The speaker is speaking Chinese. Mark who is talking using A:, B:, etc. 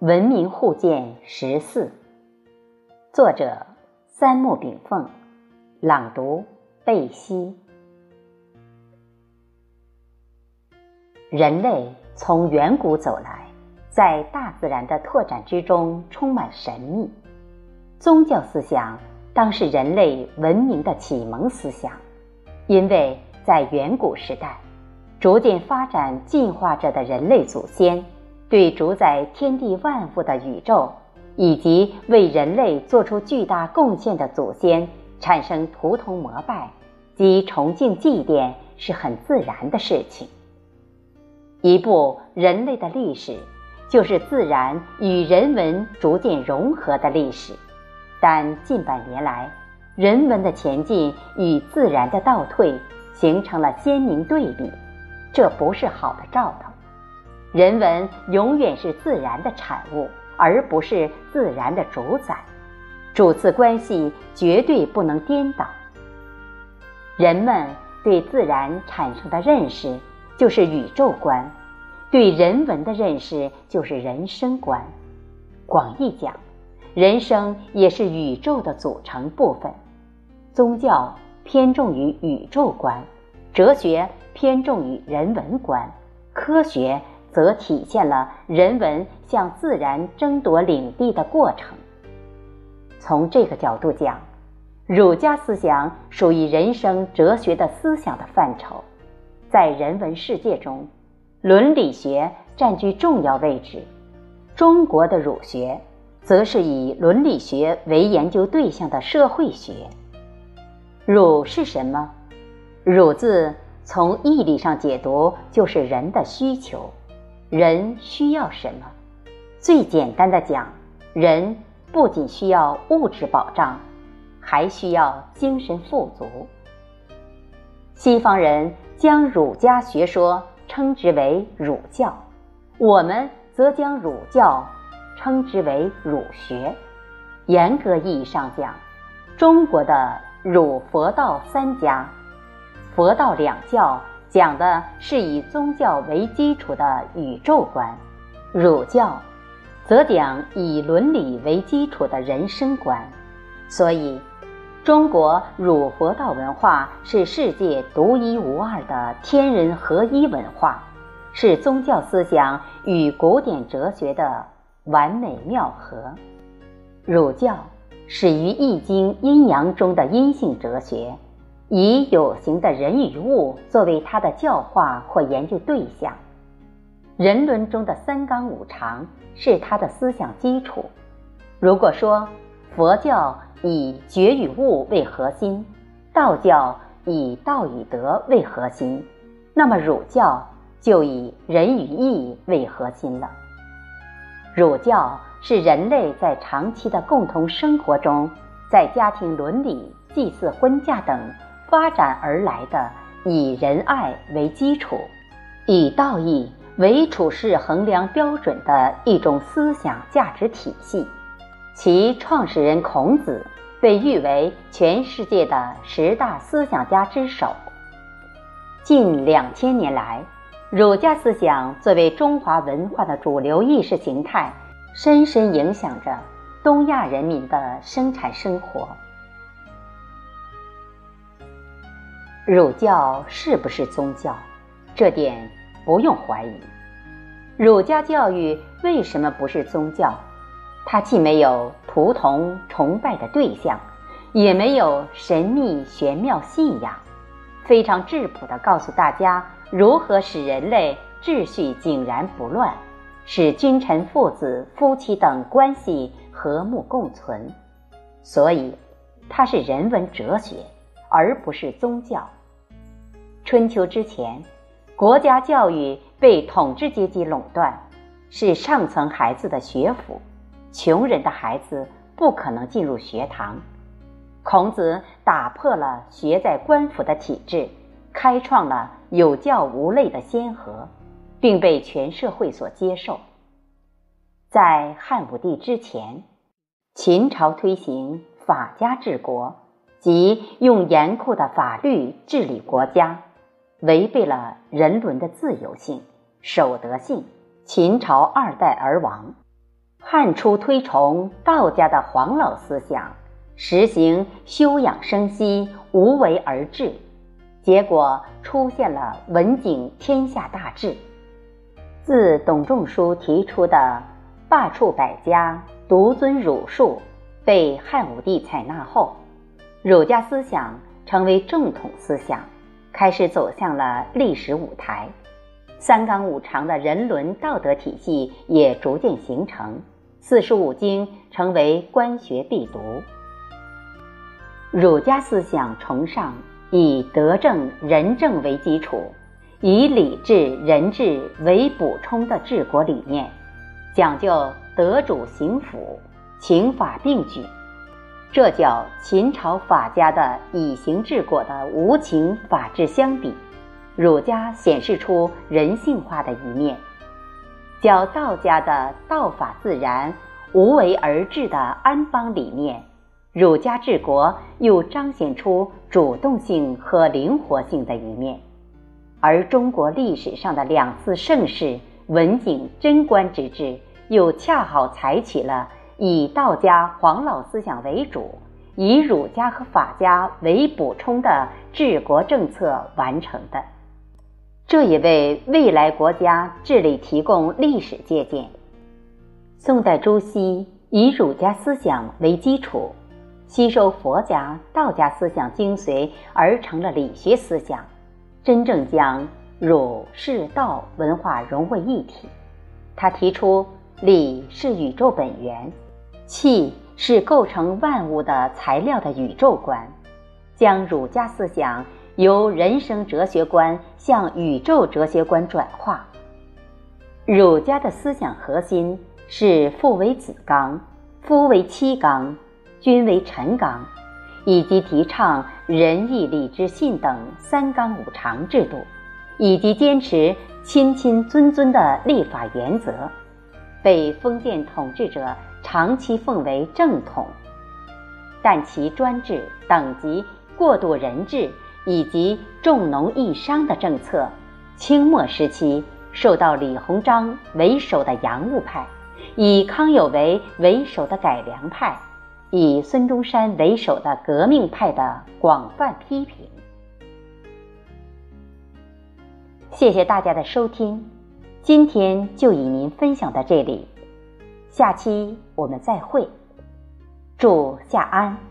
A: 文明互鉴十四，作者三木炳凤，朗读贝西。人类从远古走来，在大自然的拓展之中充满神秘。宗教思想当是人类文明的启蒙思想，因为在远古时代，逐渐发展进化着的人类祖先。对主宰天地万物的宇宙，以及为人类做出巨大贡献的祖先产生图腾膜拜及崇敬祭奠是很自然的事情。一部人类的历史，就是自然与人文逐渐融合的历史。但近百年来，人文的前进与自然的倒退形成了鲜明对比，这不是好的兆头。人文永远是自然的产物，而不是自然的主宰。主次关系绝对不能颠倒。人们对自然产生的认识就是宇宙观，对人文的认识就是人生观。广义讲，人生也是宇宙的组成部分。宗教偏重于宇宙观，哲学偏重于人文观，科学。则体现了人文向自然争夺领地的过程。从这个角度讲，儒家思想属于人生哲学的思想的范畴。在人文世界中，伦理学占据重要位置。中国的儒学，则是以伦理学为研究对象的社会学。儒是什么？儒字从义理上解读，就是人的需求。人需要什么？最简单的讲，人不仅需要物质保障，还需要精神富足。西方人将儒家学说称之为儒教，我们则将儒教称之为儒学。严格意义上讲，中国的儒佛道三家，佛道两教。讲的是以宗教为基础的宇宙观，儒教则讲以伦理为基础的人生观。所以，中国儒佛道文化是世界独一无二的天人合一文化，是宗教思想与古典哲学的完美妙合。儒教始于《易经》阴阳中的阴性哲学。以有形的人与物作为他的教化或研究对象，人伦中的三纲五常是他的思想基础。如果说佛教以觉与悟为核心，道教以道与德为核心，那么儒教就以仁与义为核心了。儒教是人类在长期的共同生活中，在家庭伦理、祭祀、婚嫁等。发展而来的以仁爱为基础，以道义为处事衡量标准的一种思想价值体系。其创始人孔子被誉为全世界的十大思想家之首。近两千年来，儒家思想作为中华文化的主流意识形态，深深影响着东亚人民的生产生活。儒教是不是宗教？这点不用怀疑。儒家教育为什么不是宗教？它既没有图腾崇拜的对象，也没有神秘玄妙信仰，非常质朴地告诉大家如何使人类秩序井然不乱，使君臣、父子、夫妻等关系和睦共存。所以，它是人文哲学，而不是宗教。春秋之前，国家教育被统治阶级垄断，是上层孩子的学府，穷人的孩子不可能进入学堂。孔子打破了学在官府的体制，开创了有教无类的先河，并被全社会所接受。在汉武帝之前，秦朝推行法家治国，即用严酷的法律治理国家。违背了人伦的自由性、守德性，秦朝二代而亡。汉初推崇道家的黄老思想，实行休养生息、无为而治，结果出现了文景天下大治。自董仲舒提出的罢黜百家、独尊儒术被汉武帝采纳后，儒家思想成为正统思想，开始走向了历史舞台。三纲五常的人伦道德体系也逐渐形成，四书五经成为官学必读。儒家思想崇尚以德政、仁政为基础，以礼治、仁治为补充的治国理念，讲究德主刑辅、刑法并举。这叫秦朝法家的以刑治国的无情法治相比。儒家显示出人性化的一面，较道家的道法自然、无为而治的安邦理念，儒家治国又彰显出主动性和灵活性的一面。而中国历史上的两次盛世文景贞观之治，又恰好采取了以道家黄老思想为主，以儒家和法家为补充的治国政策完成的。这也为未来国家治理提供历史借鉴。宋代朱熹以儒家思想为基础，吸收佛家、道家思想精髓而成了理学思想，真正将儒、释、道文化融为一体。他提出理是宇宙本源，气是构成万物的材料的宇宙观，将儒家思想。由人生哲学观向宇宙哲学观转化。儒家的思想核心是父为子纲，夫为妻纲，君为臣纲，以及提倡仁义礼智信等三纲五常制度，以及坚持亲亲尊尊的立法原则，被封建统治者长期奉为正统。但其专制、等级过度人治。以及重农抑商的政策，清末时期受到李鸿章为首的洋务派，以康有为为首的改良派，以孙中山为首的革命派的广泛批评。谢谢大家的收听，今天就与您分享到这里，下期我们再会，祝夏安。